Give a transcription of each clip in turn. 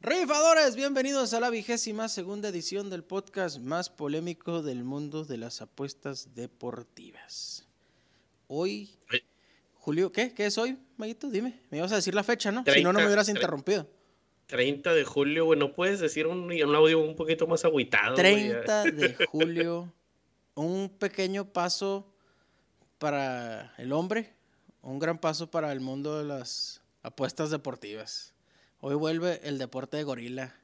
Rifadores, bienvenidos a la vigésima segunda edición del podcast más polémico del mundo de las apuestas deportivas. Hoy, Julio, ¿qué? ¿Qué es hoy, Maguito? Dime, me ibas a decir la fecha, ¿no? si no, no me hubieras interrumpido. 30 de julio, güey, ¿no puedes decir un, un audio un poquito más agüitado? 30 de julio, un pequeño paso para el hombre, un gran paso para el mundo de las apuestas deportivas. Hoy vuelve el deporte de gorila,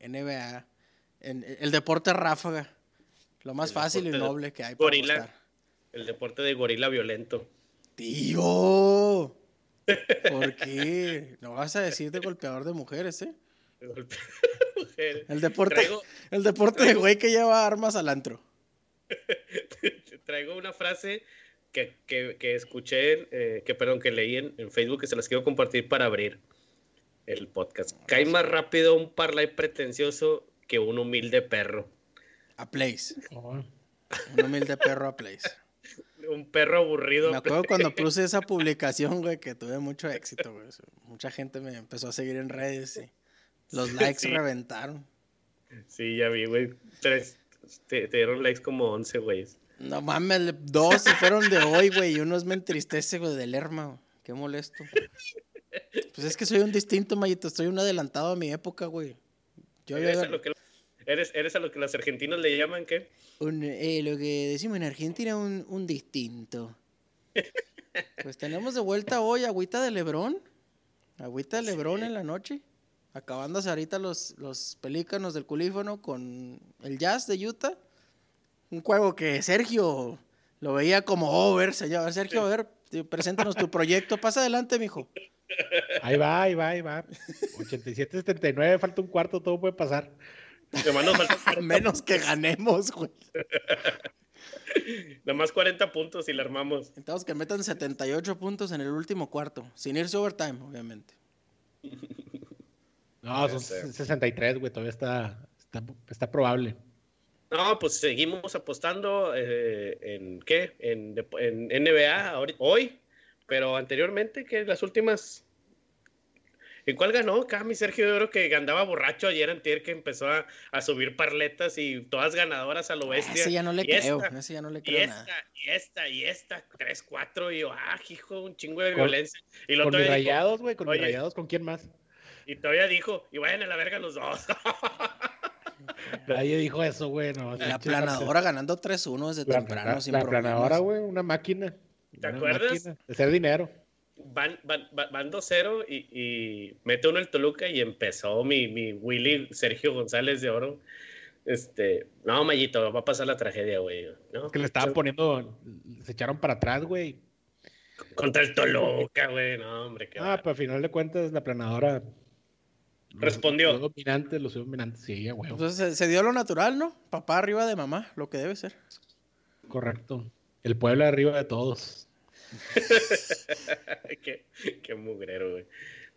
NBA, el deporte ráfaga, lo más fácil y noble que hay para gorila, El deporte de gorila violento. Tío, ¿por qué? No vas a decir de golpeador de mujeres, ¿eh? El deporte, el deporte de güey que lleva armas al antro. Traigo una frase que, escuché, eh, que perdón, que leí en, en Facebook que se las quiero compartir para abrir el podcast. Cae más rápido un parlay pretencioso que un humilde perro. A place. Un humilde perro a place. un perro aburrido. Me acuerdo cuando puse esa publicación, güey, que tuve mucho éxito, güey. Mucha gente me empezó a seguir en redes y los likes reventaron. Sí, ya vi, güey. Tres, te, dieron likes como 11, güey. No mames, dos fueron de hoy, güey, y uno me entristece, güey, del Lerma. Qué molesto. Pues es que soy un distinto, Mayito. Estoy un adelantado a mi época, güey. ¿Eres, a lo que, eres, a lo que los argentinos le llaman qué? Eh, lo que decimos en Argentina, un, un distinto. pues tenemos de vuelta hoy agüita de Lebrón. Agüita de Lebrón en la noche. Acabándose ahorita los, los pelícanos del culífono con el Jazz de Utah. Un juego que Sergio lo veía como over, señor. Sergio, a ver, preséntanos tu proyecto. Pasa adelante, mijo. Ahí va, ahí va, ahí va. 87-79, falta un cuarto, todo puede pasar. Menos que ganemos, güey. Nada más 40 puntos y la armamos. Entonces que metan 78 puntos en el último cuarto, sin irse overtime, obviamente. No, son 63, güey, todavía está, está, probable. No, pues seguimos apostando eh, en qué, en, en NBA hoy, pero anteriormente, que las últimas. ¿En cuál ganó? Acá mi Sergio de Oro que andaba borracho ayer antier que empezó a, subir parletas y todas ganadoras a lo ah, bestia. Ese ya no le creo, ese ya no le creo y esta, Y esta, y esta, tres, cuatro, y yo, ah, hijo, un chingo de violencia. Y lo con mis rayados, güey, con mis rayados, ¿con quién más? Y todavía dijo, y vayan a la verga los dos. Nadie dijo eso, güey. No, la planadora ganando 3-1 desde temprano, sin la planadora, güey, una máquina. ¿Te acuerdas? De hacer dinero. Van, van, van 2-0 y, y, mete uno el Toluca y empezó mi, mi Willy Sergio González de Oro. Este, no, Mayito, va a pasar la tragedia, güey. ¿no? que le estaban poniendo, se echaron para atrás, güey. Contra el Toluca, güey, no, hombre. Qué ah, pero al final de cuentas la planadora respondió. Los dominantes, los dominantes, sí, güey. Entonces se, dio lo natural, ¿no? Papá arriba de mamá, lo que debe ser. Correcto. El pueblo arriba de todos. qué, qué mugrero, güey.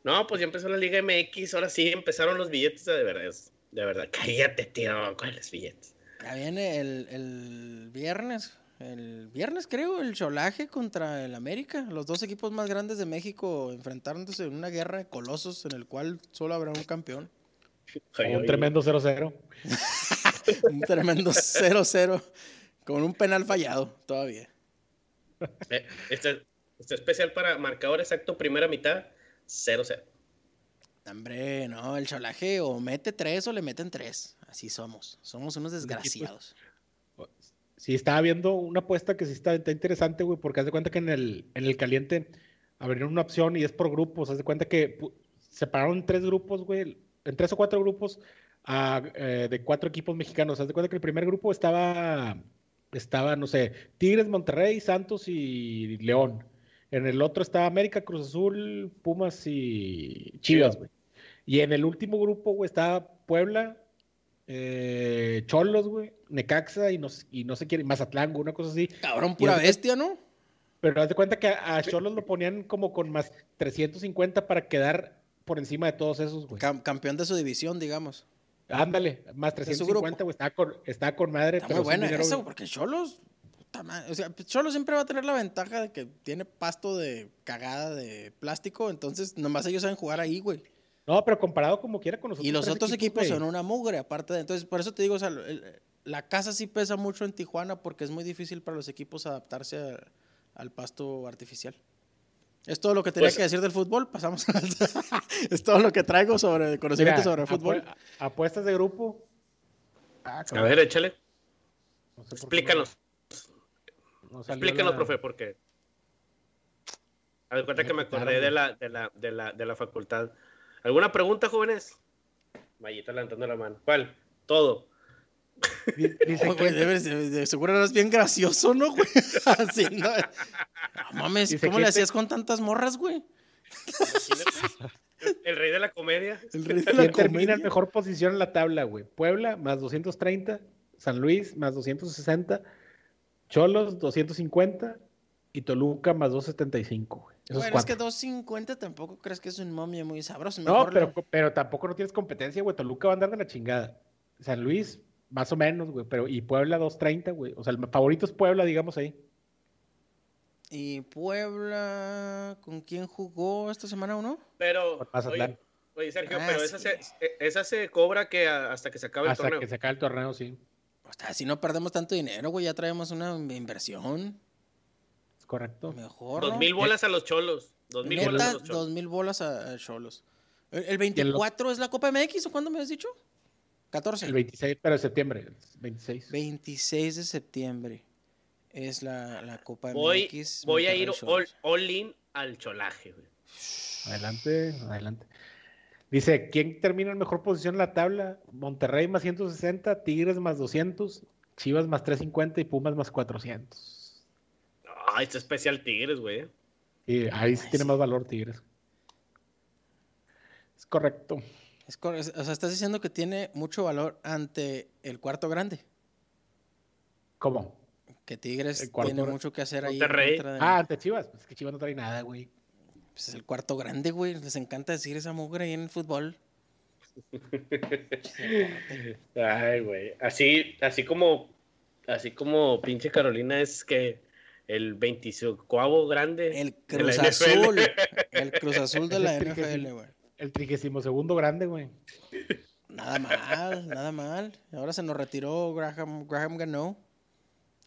No, pues ya empezó la Liga MX, ahora sí empezaron los billetes de verdad. De verdad, cállate, tío, ¿cuáles billetes? Ya viene el, el viernes, el viernes creo, el Cholaje contra el América. Los dos equipos más grandes de México enfrentándose en una guerra de colosos en el cual solo habrá un campeón. un tremendo 0-0. un tremendo 0-0 con un penal fallado todavía. Eh, este, este, especial para marcador exacto, primera mitad, 0-0. Hombre, no, el cholaje o mete tres o le meten tres. Así somos. Somos unos desgraciados. Sí, estaba viendo una apuesta que sí está, interesante, güey, porque haz de cuenta que en el, en el caliente abrieron una opción y es por grupos. Haz de cuenta que separaron tres grupos, güey, en tres o cuatro grupos eh, de cuatro equipos mexicanos. Haz de cuenta que el primer grupo estaba estaba, no sé, Tigres, Monterrey, Santos y León. En el otro estaba América, Cruz Azul, Pumas y Chivas, güey. Y en el último grupo, güey, estaba Puebla, eh, Cholos, güey, Necaxa y no, y no sé quién, Mazatlán, una cosa así. Cabrón, pura bestia, ¿no? Pero haz de cuenta que a Cholos lo ponían como con más 350 para quedar por encima de todos esos, güey. campeón de su división, digamos. Ándale, más 350, güey. Está con, está con madre. Está muy buena eso, porque Cholos puta madre. O sea, Cholo siempre va a tener la ventaja de que tiene pasto de cagada de plástico, entonces nomás ellos saben jugar ahí, güey. No, pero comparado como quiera con nosotros. Y los otros equipos son una mugre, aparte de. Entonces, por eso te digo, o sea, el- la casa sí pesa mucho en Tijuana porque es muy difícil para los equipos adaptarse a- al pasto artificial. Es todo lo que tenía Pues- que decir del fútbol. Pasamos al- Es todo lo que traigo sobre conocimiento Mira, sobre fútbol. apue- apuestas de grupo. Ah, A ver, échale. no sé Explícanos. no- Explícanos, la- profe, porque. A ver, cuenta que me acordé de la, de, la, de, la, de la facultad. ¿Alguna pregunta, jóvenes? Mayita levantando la mano. ¿Cuál? Todo. Di- Dice Oh, que- güey, debes- de, de seguro eras bien gracioso, ¿no, güey? Así, ¿no? No mames, Dice ¿cómo le hacías con tantas morras, güey? Imagínate. El rey de la comedia. El rey de la ¿Quién termina en comedia. mejor posición en la tabla, güey? Puebla, más 230. San Luis, más 260. Cholos, 250. Y Toluca, más 275, güey. Esos Bueno, es que cuatro. 250 tampoco crees que es un momio muy sabroso. No, pero, lo- pero tampoco no tienes competencia, güey. Toluca va a andar de la chingada. San Luis, más o menos, güey. Pero, y Puebla, 230, güey. O sea, el favorito es Puebla, digamos ahí. ¿Y Puebla con quién jugó esta semana o no? Pero. Con Mazatlán. Oye, oye, Sergio, Ah, pero esa, se, esa se cobra que hasta que se acabe el Hasta torneo. que se acabe el torneo, sí. O sea, si no perdemos tanto dinero, güey, ya traemos una inversión. Correcto. Mejor, Dos ¿no? mil bolas a los cholos. Dos mil bolas a los cholos. dos mil bolas a, a Cholos. ¿El, el 24 es la Copa MX o cuándo me has dicho? 14. El 26, pero de septiembre. el 26. 26 de septiembre es la, la Copa Voy, MX. voy a ir all, all in al cholaje, güey. Adelante, adelante. Dice, ¿quién termina en mejor posición en la tabla? Monterrey más 160, Tigres más 200, Chivas más 350 y Pumas más 400. Ah, este especial Tigres, güey. Y ahí sí Ay, tiene sí. más valor Tigres. Es correcto. Es cor- es- o sea, estás diciendo que tiene mucho valor ante el cuarto grande. ¿Cómo? Que Tigres El tiene mucho que hacer ahí. de- Ah, ante Chivas. Pues es que Chivas no trae nada, güey. Pues es el cuarto grande, güey. Les encanta decir esa mugre ahí en el fútbol. Ay, güey. Así, así como, así como pinche Carolina es que el 25 grande. El de la Cruz NFL. Azul. El Cruz Azul de la. NFL, güey. El 32 grande, güey. Nada mal, nada mal. Ahora se nos retiró Graham, Graham ganó.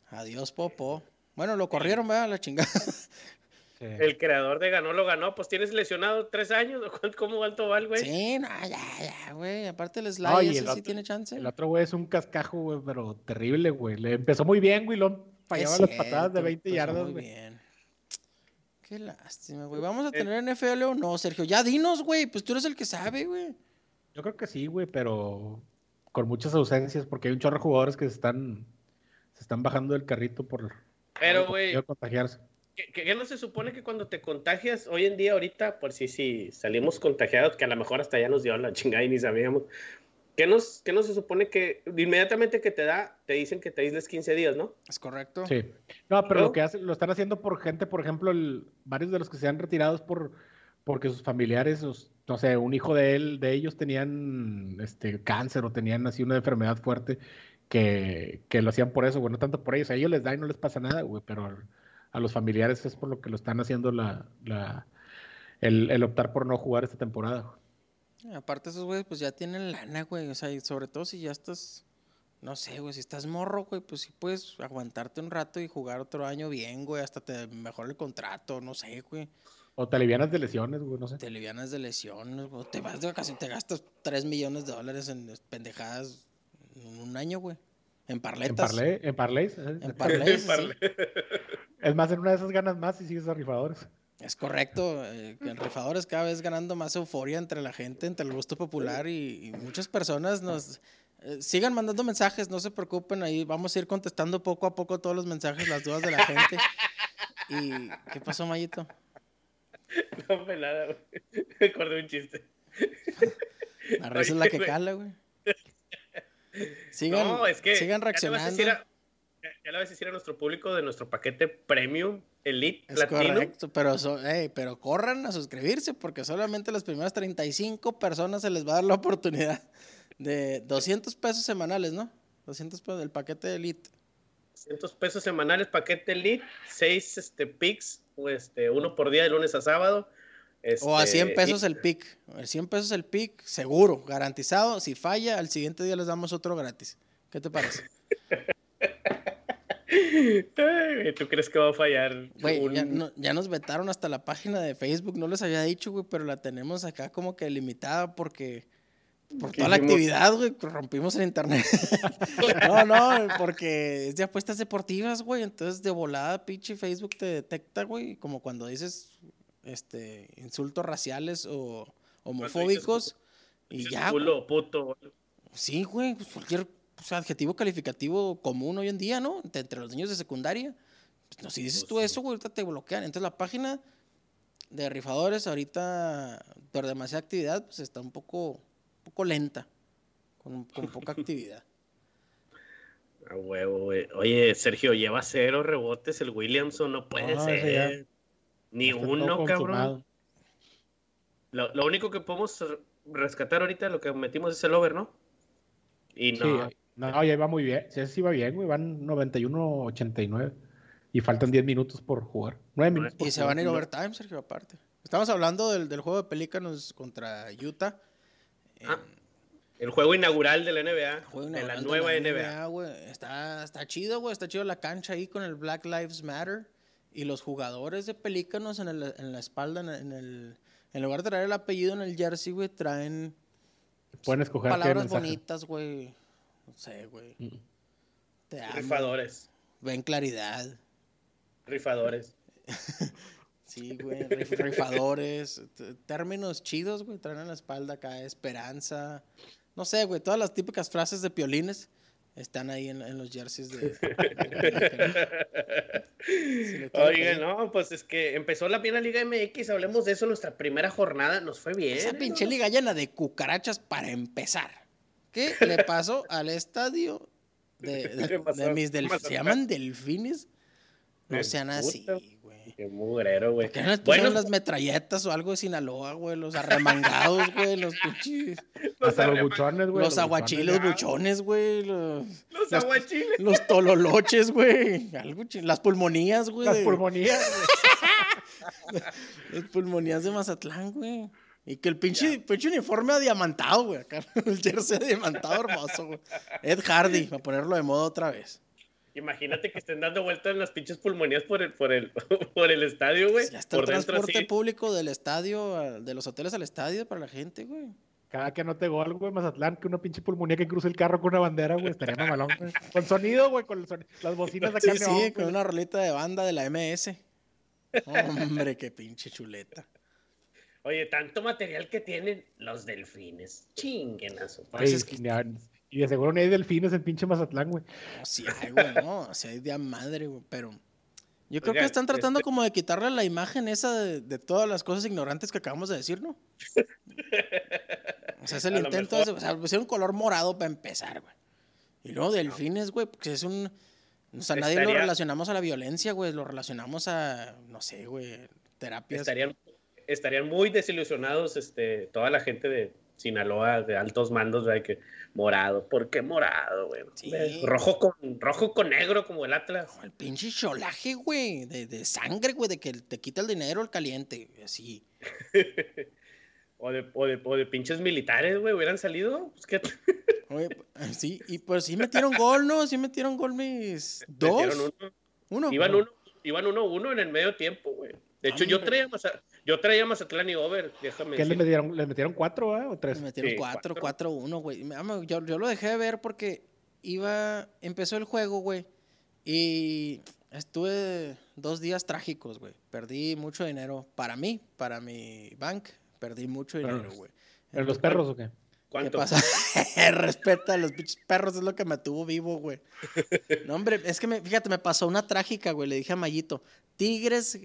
Adiós, Popo. Bueno, lo corrieron, ¿verdad? La chingada. Sí. El creador de ganó lo ganó. Pues tienes lesionado tres años. ¿o cuánto- ¿Cómo alto va el güey? Sí, no, ya, ya, güey. Aparte el slide No, ese el sí otro- tiene chance. El otro güey es un cascajo, güey, pero terrible, güey. Le empezó muy bien, güey. Lo fallaba las patadas de cierto, 20 empezó yardas, Muy güey. bien. Qué lástima, güey. ¿Vamos a Eh. tener NFL o no, Sergio? Ya dinos, güey. Pues tú eres el que sabe, güey. Yo creo que sí, güey, pero con muchas ausencias, porque hay un chorro de jugadores que se están, se están bajando del carrito por Pero, por güey, contagiarse. ¿qué, qué no se supone que cuando te contagias hoy en día, ahorita, por si si salimos contagiados, que a lo mejor hasta ya nos dio la chingada y ni sabíamos? ¿Qué nos, qué no se supone que inmediatamente que te da, te dicen que te aísles 15 días, ¿no? ¿Es correcto? Sí. No, pero ¿No? lo que hacen, lo están haciendo por gente, por ejemplo, el- varios de los que se han retirado es por porque sus familiares, sus- no sé, un hijo de él, de ellos tenían este cáncer o tenían así una enfermedad fuerte que, que lo hacían por eso, güey, no tanto por ellos, a ellos les da y no les pasa nada, güey, pero a los familiares es por lo que lo están haciendo la, la el, el optar por no jugar esta temporada. Aparte esos güeyes pues ya tienen lana, güey. O sea, y sobre todo si ya estás, no sé, güey, si estás morro, güey, pues sí puedes aguantarte un rato y jugar otro año bien, güey. Hasta te mejora el contrato, no sé, güey. O te alivianas de lesiones, güey, no sé. Te livianas de lesiones, o te vas de vacaciones, te gastas 3 millones de dólares en pendejadas en un año, güey. En En parletas. en parlays, ¿eh? En parlays, sí. Parle- Es más, en una de esas ganas más y sigues a rifadores. Es correcto. eh, que el rifador es cada vez ganando más euforia entre la gente, entre el gusto popular y, y muchas personas nos eh, sigan mandando mensajes, no se preocupen, ahí vamos a ir contestando poco a poco todos los mensajes, las dudas de la gente. ¿Y qué pasó, Mayito? No, fue nada, güey. Me acordé un chiste. La risa es la que cala, güey. Sigan, no, es que sigan ya le vas a reaccionando. Ya, ya le vas a decir a nuestro público de nuestro paquete premium, elite, Es platino. correcto, pero, so- ey, pero corran a suscribirse porque solamente las primeras 35 personas se les va a dar la oportunidad de 200 pesos semanales, ¿no? 200 pesos del paquete Elite. 300 pesos semanales, paquete elite, 6 este, picks, este, uno por día de lunes a sábado. o a 100 este, pesos y- el pick. A 100 pesos el pick, seguro, garantizado. Si falla, al siguiente día les damos otro gratis. ¿Qué te parece? Ay, ¿Tú crees que va a fallar? Güey, un- ya, no- ya nos vetaron hasta la página de Facebook. No les había dicho, güey, pero la tenemos acá como que limitada porque... Por ¿Qué toda la hicimos? actividad, güey, rompimos el internet. no, no, porque es de apuestas deportivas, güey. Entonces, de volada, pinche Facebook te detecta, güey. Como cuando dices este, insultos raciales o homofóbicos. Y dices ya, Culo, puto. Sí, güey, pues cualquier pues, adjetivo calificativo común hoy en día, ¿no? Entre, entre los niños de secundaria. Pues, no, si dices Pues tú sí. eso, güey, ahorita te bloquean. Entonces la página de rifadores ahorita, por demasiada actividad, pues está un poco, un poco lenta, con, con poca actividad. A huevo, güey. Oye, Sergio, lleva cero rebotes el Williamson, no puede No, ser. Ni Está uno, cabrón. Lo, lo único que podemos rescatar ahorita, lo que metimos es el over, ¿no? Y no. Sí, no, ya va muy bien. Sí, sí va bien, güey. Van 91-89. Y faltan 10 minutos por jugar. 9 minutos por Y se van a ir overtime, Sergio, aparte. Estamos hablando del, del juego de Pelícanos contra Utah. Ah, el juego inaugural de la NBA, Juego de la inaugural nueva la NBA. güey. Está, está chido, güey. Está chido la cancha ahí con el Black Lives Matter. Y los jugadores de Pelícanos en, el- en la espalda, en, en el... En lugar de traer el apellido en el jersey, güey, traen Pueden escoger palabras bonitas, güey. No sé, güey. Mm. Te amo. Rifadores, Ven claridad. rifadores. Sí, güey. rif- rifadores. Términos chidos, güey. Traen en la espalda acá esperanza. No sé, güey. Todas las típicas frases de piolines están ahí en, en los jerseys de. de quiere Oigan, pedir. no, pues es que empezó la bien la Liga MX, hablemos de eso, nuestra primera jornada nos fue bien. Esa ¿eh? pinche liga llena de cucarachas para empezar. ¿Qué le pasó al estadio de, mis ¿Qué delfines? ¿Se llaman delfines? No sean así, güey. Qué mugrero, güey. ¿Por qué no Bueno, las metralletas o algo de Sinaloa, güey? Los arremangados, güey. Los pinches. Hasta los arrema- buchones, güey. Los aguachiles buchones. buchones, güey. Los, Los los- aguachiles. los tololoches, güey. Las pulmonías, güey. Las pulmonías, güey. Las pulmonías de Mazatlán, güey. Y que el pinche, pinche uniforme adiamantado, güey. Acá, el jersey adiamantado hermoso, güey. Ed Hardy, para ponerlo de moda otra vez. Imagínate que estén dando vueltas en las pinches pulmonías por el, por el, por el estadio, güey. Ya está el Por dentro transporte así. público del estadio, de los hoteles al estadio para la gente, güey. Cada que anote gol, güey, Mazatlán, que una pinche pulmonía que cruce el carro con una bandera, güey, estaría mamalón, güey. Con sonido, güey, con el las bocinas acá. Sí, sí, con una rolita de banda de la MS. Hombre, qué pinche chuleta. Oye, tanto material que tienen los delfines. Chinguen a su Pues es que- ni a- Y de seguro ni hay delfines en pinche Mazatlán, güey. No, sí hay, güey, no, sí hay de a madre, güey, pero yo creo que están tratando este- como de quitarle la imagen esa de, de todas las cosas ignorantes que acabamos de decir, ¿no? O sea, es el A intento, mejor. de, o sea, pusieron un color morado para empezar, güey. Y luego delfines, güey, porque es un... O sea, nadie lo relacionamos a la violencia, güey, lo relacionamos a, no sé, güey, terapias. estarían, estarían muy desilusionados este, toda la gente de Sinaloa, de altos mandos, ¿verdad? Que morado. ¿Por qué morado, güey? Sí. Rojo, con, rojo con negro como el Atlas. El pinche cholaje, güey, de, de sangre, güey, de que te quita el dinero el caliente, así. O de, o de, o de pinches militares, güey, hubieran salido. Pues, ¿qué? Oye, sí, y pues sí metieron gol, ¿no? Sí metieron gol mis dos. Metieron uno. Uno. Iban uno, iban uno uno en el medio tiempo, güey. De hecho, yo Hombre. traía, Maza- yo traía Mazatlán y over, déjame ¿Qué le metieron? ¿Le metieron cuatro, ah? ¿O tres? Le metieron Sí, cuatro, cuatro. uno, güey. Yo, yo lo dejé de ver porque iba, empezó el juego, güey. Y estuve dos días trágicos, güey. Perdí mucho dinero para mí, para mi bank. Perdí mucho dinero, güey. ¿Pero los perros o qué? ¿Qué ¿Cuánto? pasa? Respeta a los pinches perros, es lo que me tuvo vivo, güey. No, hombre, es que me, fíjate, me pasó una trágica, güey. Le dije a Mayito, Tigres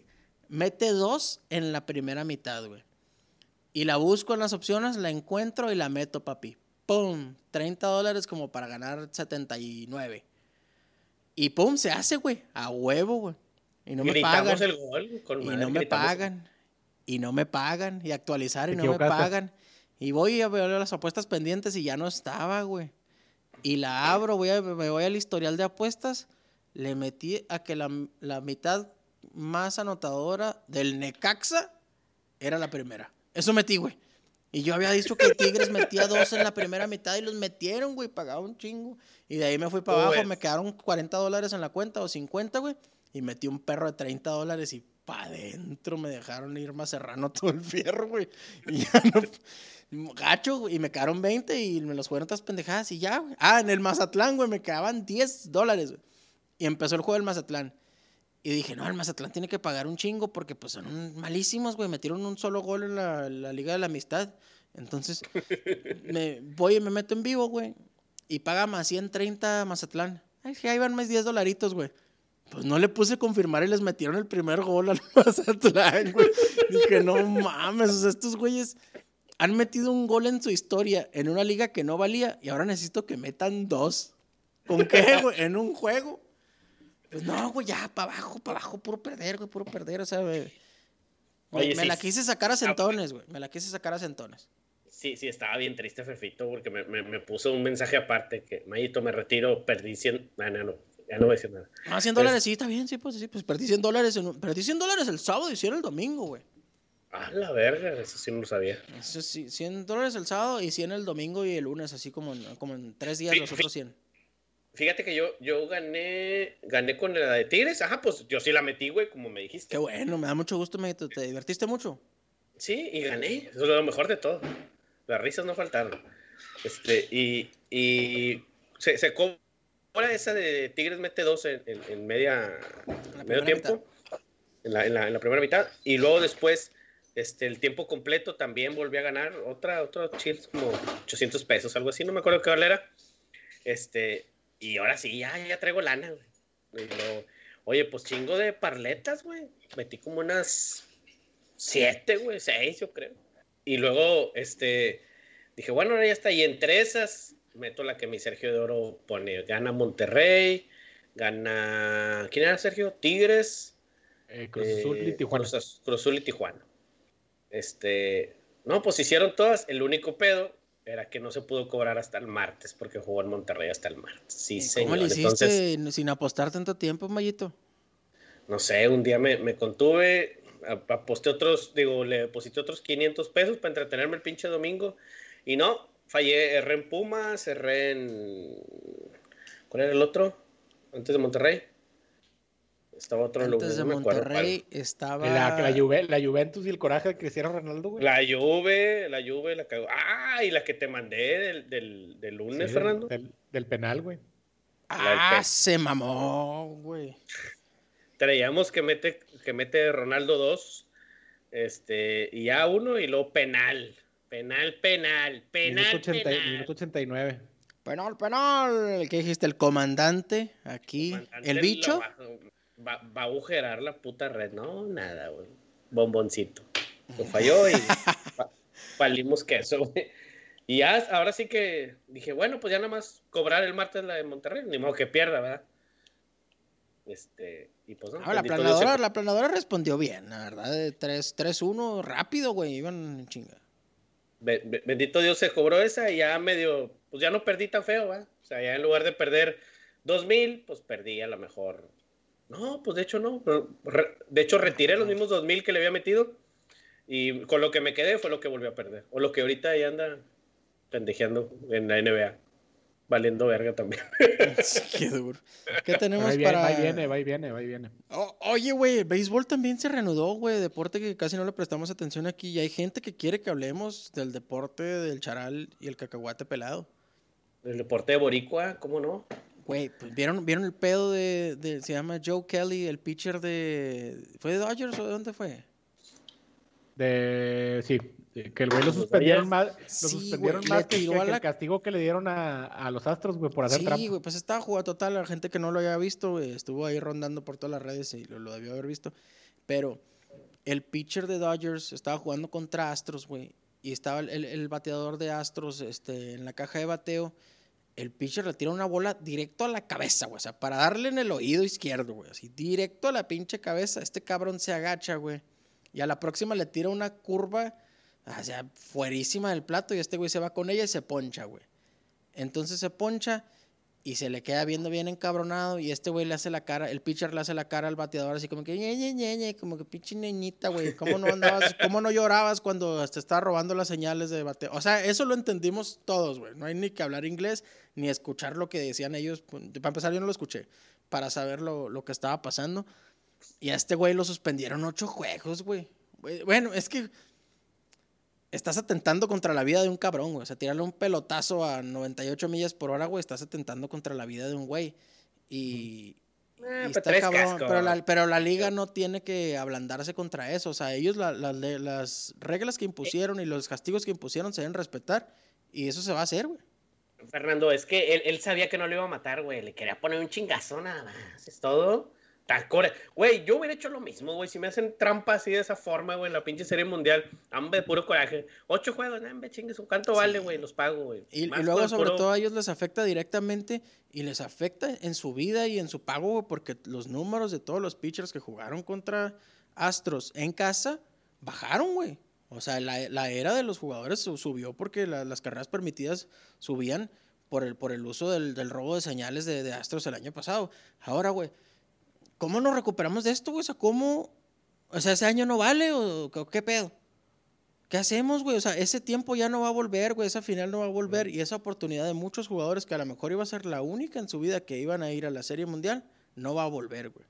mete dos en la primera mitad, güey. Y la busco en las opciones, la encuentro y la meto, papi. ¡Pum! 30 dólares como para ganar 79. Y pum, se hace, güey. A huevo, güey. Y no me pagan. el gol. Con Y madre, no me gritamos. pagan. Y no me pagan. Y actualizar y no me pagan. Y voy a ver las apuestas pendientes y ya no estaba, güey. Y la abro, voy a, me voy al historial de apuestas. le metí a que la, la mitad más anotadora del Necaxa era la primera. Eso metí, güey. Y yo había dicho que Tigres metía dos en la primera mitad y los metieron, güey, pagaba un chingo. Y de ahí me fui para abajo, me quedaron 40 dólares en la cuenta o 50, güey. Y metí un perro de 30 dólares y pa' adentro me dejaron ir más serrano todo el fierro, güey. Y ya no. Gacho, güey. Y me quedaron 20 y me los fueron otras pendejadas y ya, güey. Ah, en el Mazatlán, güey, me quedaban 10 dólares, güey. Y empezó el juego del Mazatlán. Y dije, no, el Mazatlán tiene que pagar un chingo porque pues son malísimos, güey. Metieron un solo gol en la, la Liga de la Amistad. Entonces, me voy y me meto en vivo, güey. Y paga más 130 Mazatlán. Ay, que ahí van más 10 dolaritos, güey. Pues no le puse confirmar y les metieron el primer gol al Mazatlán, güey. Dije, no mames, o sea, estos güeyes han metido un gol en su historia en una liga que no valía y ahora necesito que metan dos. ¿Con qué, güey? En un juego. Pues no, güey, ya, para abajo, para abajo, puro perder, güey, puro perder, o sea, güey. Oye, me sí, la quise sacar a centones, güey. Me la quise sacar a centones. Sí, sí, estaba bien triste Fefito porque me, me, me puso un mensaje aparte que, Mayito, me retiro, perdí 100... Ah, no, no, ya no voy a decir nada. Ah, 100 dólares, sí, está bien, sí, pues sí, pues perdí 100 dólares, en perdí 100 dólares el sábado y 100 el domingo, güey. Ah, la verga, eso sí no lo sabía. Eso sí, 100 dólares el sábado y 100 el domingo y el lunes, así como en, como en tres días Sí, los otros 100. Fíjate que yo, yo gané, gané con la de Tigres. Ajá, pues yo sí la metí, güey, como me dijiste. Qué bueno, me da mucho gusto, me, te, te divertiste mucho. Sí, y gané. Eso es lo mejor de todo. Las risas no faltaron. Este, y, y se, se cobra esa de Tigres mete dos en, en- en media medio tiempo. En la, en, la, en la primera mitad. Y luego después, este, el tiempo completo también volví a ganar otra, otro chill, como 800 pesos, algo así, no me acuerdo qué vale era. Este, y ahora sí, ya, ya traigo lana, güey. Oye, pues chingo de parletas, güey. Metí como unas siete, güey, seis, yo creo. Y luego, este, dije, bueno, ahora ya está. Y entre esas, meto la que mi Sergio de Oro pone. Gana Monterrey, gana. ¿Quién era Sergio? Tigres. Eh, Cruz Azul y eh, Tijuana. Cruz, Cruz Azul y Tijuana. Este, no, pues hicieron todas. El único pedo era que no se pudo cobrar hasta el martes porque jugó en Monterrey hasta el martes. Sí, ¿Y señor. ¿Cómo le hiciste Entonces, sin apostar tanto tiempo, Mayito? no sé, un día me, me contuve, aposté otros, digo, le deposité otros 500 pesos para entretenerme el pinche domingo y no, fallé, erré en Pumas, erré en... ¿Cuál era el otro? Antes de Monterrey. Estaba otro Antes lugar, de no. Monterrey estaba... La, Juve- la Juventus y el coraje de Cristiano Ronaldo, güey. La Juve, la Juve, la cagó. Ah, y la que te mandé del, del, del lunes, Fernando. Del, del penal, güey. Ah, pe- se mamó, güey. Traíamos que mete, que mete Ronaldo 2, este, y ya uno, y luego penal. Penal, penal, penal, Minuto, 80 penal. minuto 89. Penal, penal. ¿Qué dijiste? El comandante aquí. Comandante ¿El bicho? Va, va a agujerar la puta red. No, nada, güey. Bomboncito. Lo falló y pa- palimos queso, güey. Y ya, ahora sí que dije, bueno, pues ya nada más cobrar el martes la de Monterrey. Ni modo que pierda, ¿verdad? Este, y pues no. Ah, la, planadora, la planadora respondió bien, la verdad. de 3 3-1, rápido, güey. Iban en chinga. be- be- bendito Dios se cobró esa y ya medio, pues ya no perdí tan feo, ¿verdad? O sea, ya en lugar de perder dos mil, pues perdí a lo mejor. No, pues de hecho no. De hecho retiré los mismos dos mil que le había metido y con lo que me quedé fue lo que volvió a perder. O lo que ahorita ya anda pendejeando en la NBA. Valiendo verga también. Qué duro. ¿Qué tenemos Va y viene, para...? va y viene, va y viene, va y viene. Oye, güey, el béisbol también se reanudó, güey. Deporte que casi no le prestamos atención aquí. Y hay gente que quiere que hablemos del deporte del charal y el cacahuate pelado. El deporte de Boricua, ¿cómo no? Güey, pues ¿vieron, ¿vieron el pedo de, de- Se llama Joe Kelly, el pitcher de... ¿Fue de Dodgers o de dónde fue? De, sí, que el güey lo suspendieron más, lo Sí, suspendieron güey, más le que, que a el castigo que le dieron a, a los Astros, güey, por hacer Sí, trampa. güey, pues estaba jugando total. La gente que no lo había visto, güey, estuvo ahí rondando por todas las redes y lo, lo debió haber visto. Pero el pitcher de Dodgers estaba jugando contra Astros, güey. Y estaba el, el- el bateador de Astros este, en la caja de bateo. El pitcher le tira una bola directo a la cabeza, güey. O sea, para darle en el oído izquierdo, güey. Así, directo a la pinche cabeza. Este cabrón se agacha, güey. Y a la próxima le tira una curva, o sea, fuerísima del plato. Y este güey se va con ella y se poncha, güey. Entonces se poncha y se le queda viendo bien encabronado y este güey le hace la cara, el pitcher le hace la cara al bateador así como que ñe, como que pinche niñita, güey, ¿cómo no andabas, cómo no llorabas cuando te estaba robando las señales de bateo? O sea, eso lo entendimos todos, güey, no hay ni que hablar inglés ni escuchar lo que decían ellos, pues, para empezar yo no lo escuché, para saber lo, lo que estaba pasando y a este güey lo suspendieron ocho juegos, güey. Bueno, es que estás atentando contra la vida de un cabrón, güey. O sea, tirarle un pelotazo a 98 millas por hora, güey, estás atentando contra la vida de un güey. Y, y pero está cabrón. Pero la, pero la liga no tiene que ablandarse contra eso. O sea, ellos la- la- le- las reglas que impusieron y los castigos que impusieron se deben respetar. Y eso se va a hacer, güey. Fernando, es que él, él sabía que no lo iba a matar, güey. Le quería poner un chingazo nada más. Es todo. Güey, yo hubiera hecho lo mismo, güey. Si me hacen trampa así de esa forma, güey, en la pinche serie mundial, hambre, puro coraje. Ocho juegos, hambre, chingues. ¿Cuánto vale, güey? Los pago, güey. Y, luego, sobre puro- todo, a ellos les afecta directamente y les afecta en su vida y en su pago, güey, porque los números de todos los pitchers que jugaron contra Astros en casa bajaron, güey. O sea, la, la era de los jugadores su- subió porque la- las carreras permitidas subían por el, por el uso del, del robo de señales de, de Astros el año pasado. Ahora, güey, ¿cómo nos recuperamos de esto, güey? O sea, ¿cómo? O sea, ¿ese año no vale o, qué pedo? ¿Qué hacemos, güey? O sea, ese tiempo ya no va a volver, güey. Esa final no va a volver. Y esa oportunidad de muchos jugadores que a lo mejor iba a ser la única en su vida que iban a ir a la Serie Mundial, no va a volver, güey.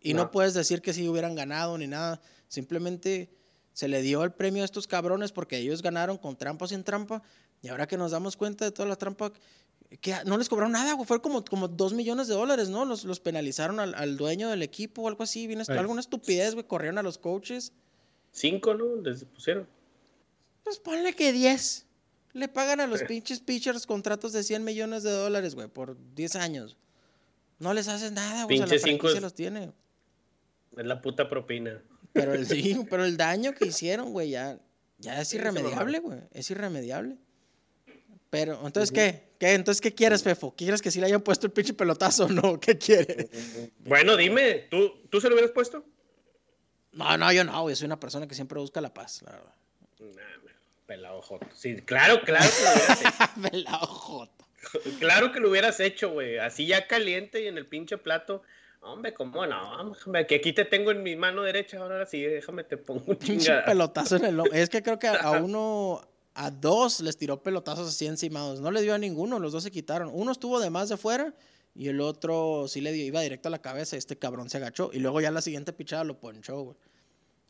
Y no, No. puedes decir que si hubieran ganado ni nada. Simplemente se le dio el premio a estos cabrones porque ellos ganaron con trampa o sin trampa. Y ahora que nos damos cuenta de toda la trampa, que no les cobraron nada, güey. Fue como, como dos millones de dólares, ¿no? Los, los penalizaron al, al dueño del equipo o algo así. Bien, alguna estupidez, güey. Corrieron a los coaches. Cinco, ¿no? Les pusieron. Pues ponle que 10. Le pagan a los pinches pitchers contratos de 100 millones de dólares, güey, por 10 años. No les haces nada, güey. O sea, la cinco los tiene. Es la puta propina. Pero el, sí, pero el daño que hicieron, güey, ya, ya es irremediable, güey. Es irremediable. Pero, entonces, ¿qué? ¿Qué? Entonces, ¿qué quieres, Fefo? ¿Quieres que sí le hayan puesto el pinche pelotazo o no? ¿Qué quiere? Bueno, dime, ¿tú, ¿tú se lo hubieras puesto? No, no, yo no, güey. Soy una persona que siempre busca la paz, la verdad. Nah, pelado joto. Sí, claro, claro que lo hubieras hecho. Pelado joto. Claro que lo hubieras hecho, güey. Así ya caliente y en el pinche plato. Hombre, ¿cómo no? Hombre, que aquí te tengo en mi mano derecha. Ahora sí, déjame te pongo un Pinche pelotazo en el lomo. Es que creo que a uno, a dos les tiró pelotazos así encimados. No le dio a ninguno, los dos se quitaron. Uno estuvo de más de fuera y el otro sí le dio, iba directo a la cabeza. Este cabrón se agachó y luego ya la siguiente pichada lo ponchó, güey.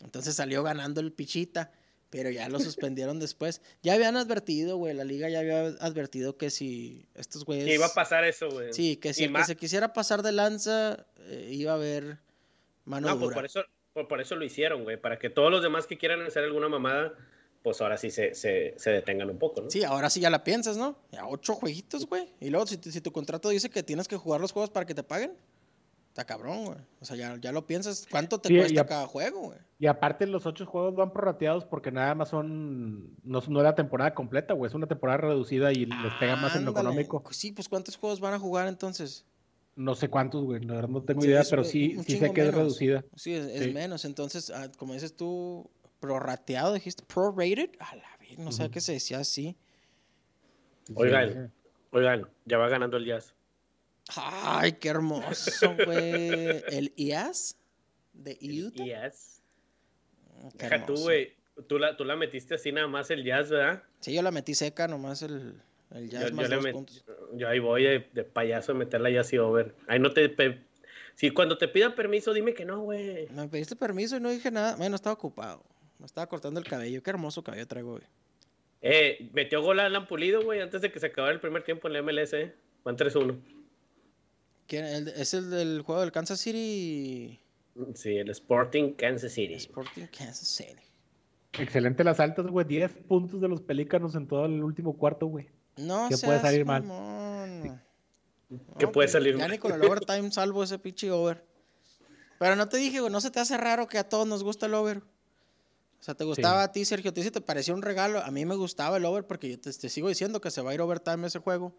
Entonces salió ganando el pichita, pero ya lo suspendieron después. Ya habían advertido, güey, la liga ya había advertido que si estos güeyes... Que iba a pasar eso, güey. Sí, que si el que se quisiera pasar de lanza eh, iba a haber mano No, pues por eso, por, por eso lo hicieron, güey. Para que todos los demás que quieran hacer alguna mamada, pues ahora sí se, se, se detengan un poco, ¿no? Sí, ahora sí ya la piensas, ¿no? Ya ocho jueguitos, güey. Y luego, si, tu- si tu contrato dice que tienes que jugar los juegos para que te paguen, está cabrón, güey. O sea, ya, ya lo piensas. ¿Cuánto te Sí, cuesta cada juego, güey? Y aparte los ocho juegos van prorrateados porque nada más son, no, no es la temporada completa, güey, es una temporada reducida y les pega más en lo económico. Sí, pues ¿cuántos juegos van a jugar entonces? No sé cuántos, güey, la verdad no tengo Sí, idea, es, pero sí, sí sé que es reducida. Sí, es, es Sí. menos. Entonces, ah, como dices tú, prorrateado, dijiste, prorated. A la vez, no sé qué se decía así. Oigan, oigan, ya va ganando el jazz. Ay, qué hermoso, güey. El IAS de Utah. Yes. Qué Deja tú, hermoso. güey. Tú la, tú la metiste así nada más el jazz, ¿verdad? Sí, yo la metí seca, nomás el, el jazz Yo, más yo le dos met- puntos. yo ahí voy de, de payaso a meterla jazz y over. Ahí no te... pe- Si cuando te pidan permiso, dime que no, güey. Me pediste permiso y no dije nada. Bueno, estaba ocupado. Me estaba cortando el cabello. Qué hermoso cabello traigo hoy. Eh, metió gol a Alan Pulido, güey, antes de que se acabara el primer tiempo en la MLS, ¿eh? Van 3-1. ¿Quién? El- es el del juego del Kansas City Sí, el Sporting Kansas City. Sporting Kansas City. Excelente las altas, güey, 10 puntos de los pelícanos en todo el último cuarto, güey. No ¿Qué puede salir mal? mamón. ¿Qué puede pues, salir Ya mal? ni con el overtime salvo ese pinche over. Pero no te dije, güey, no se te hace raro que a todos nos gusta el over. O sea, te gustaba a ti, Sergio, sí te pareció un regalo. A mí me gustaba el over porque yo te, te sigo diciendo que se va a ir overtime ese juego.